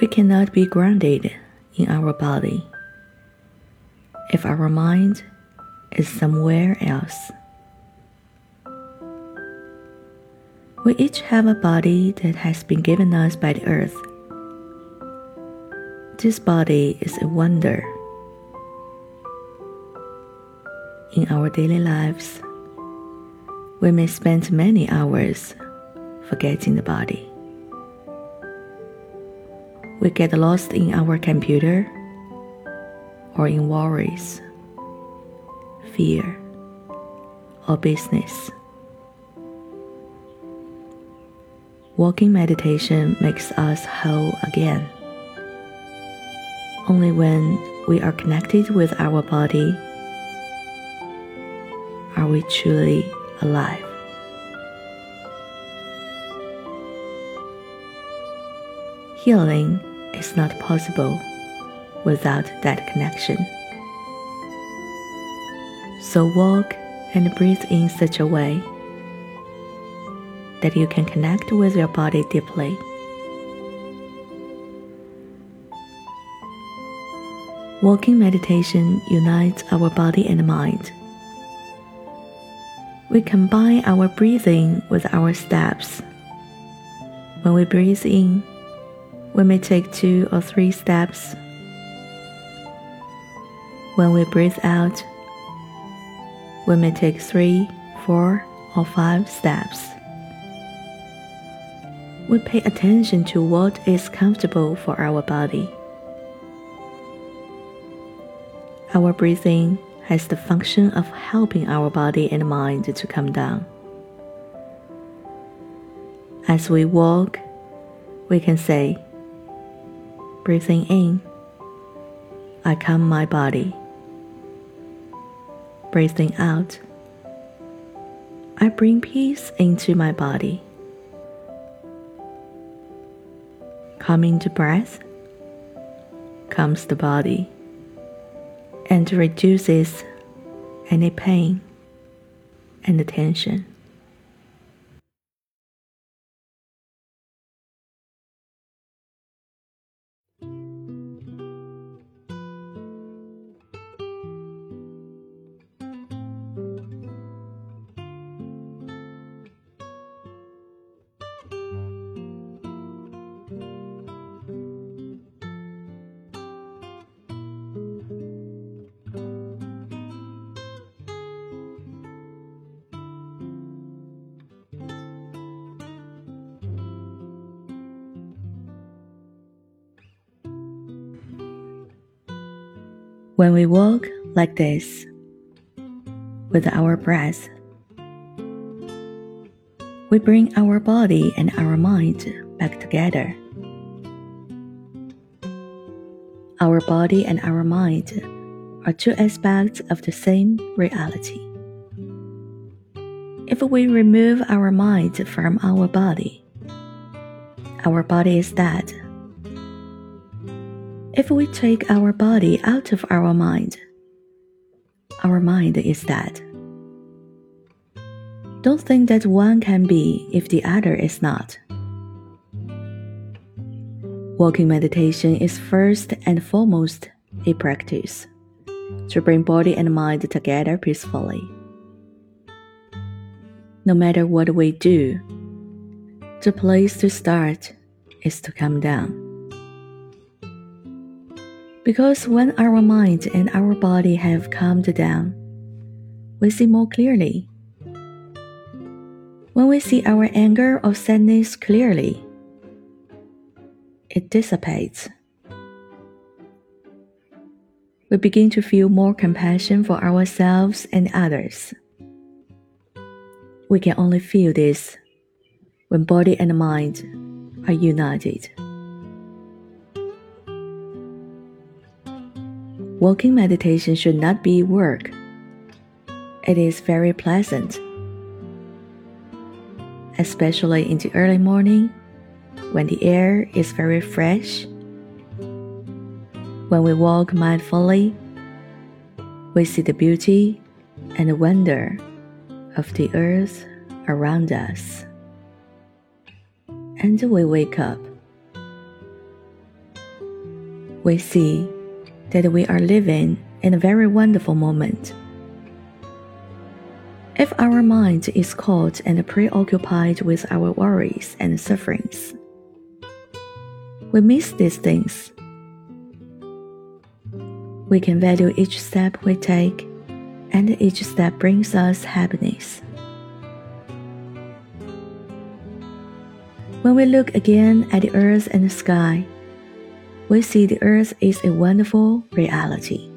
We cannot be grounded in our body if our mind is somewhere else. We each have a body that has been given us by the earth. This body is a wonder. In our daily lives, we may spend many hours forgetting the body. We get lost in our computer or in worries, fear, or business. Walking meditation makes us whole again. Only when we are connected with our body are we truly alive. Healing is not possible without that connection. So walk and breathe in such a way that you can connect with your body deeply. Walking meditation unites our body and mind. We combine our breathing with our steps. When we breathe in, we may take two or three steps. When we breathe out, we may take three, four, or five steps we pay attention to what is comfortable for our body. Our breathing has the function of helping our body and mind to come down. As we walk, we can say, breathing in, I calm my body. Breathing out, I bring peace into my body. Coming to breath comes the body and reduces any pain and tension. When we walk like this, with our breath, we bring our body and our mind back together. Our body and our mind are two aspects of the same reality. If we remove our mind from our body, our body is dead if we take our body out of our mind, our mind is dead. Don't think that one can be if the other is not. Walking meditation is first and foremost a practice to bring body and mind together peacefully. No matter what we do, the place to start is to come down. Because when our mind and our body have calmed down, we see more clearly. When we see our anger or sadness clearly, it dissipates. We begin to feel more compassion for ourselves and others. We can only feel this when body and mind are united. Walking meditation should not be work. It is very pleasant, especially in the early morning when the air is very fresh. When we walk mindfully, we see the beauty and the wonder of the earth around us. And we wake up. we see that we are living in a very wonderful moment. If our mind is caught and preoccupied with our worries and sufferings, we miss these things. We can value each step we take, and each step brings us happiness. When we look again at the earth and the sky, we see the earth is a wonderful reality.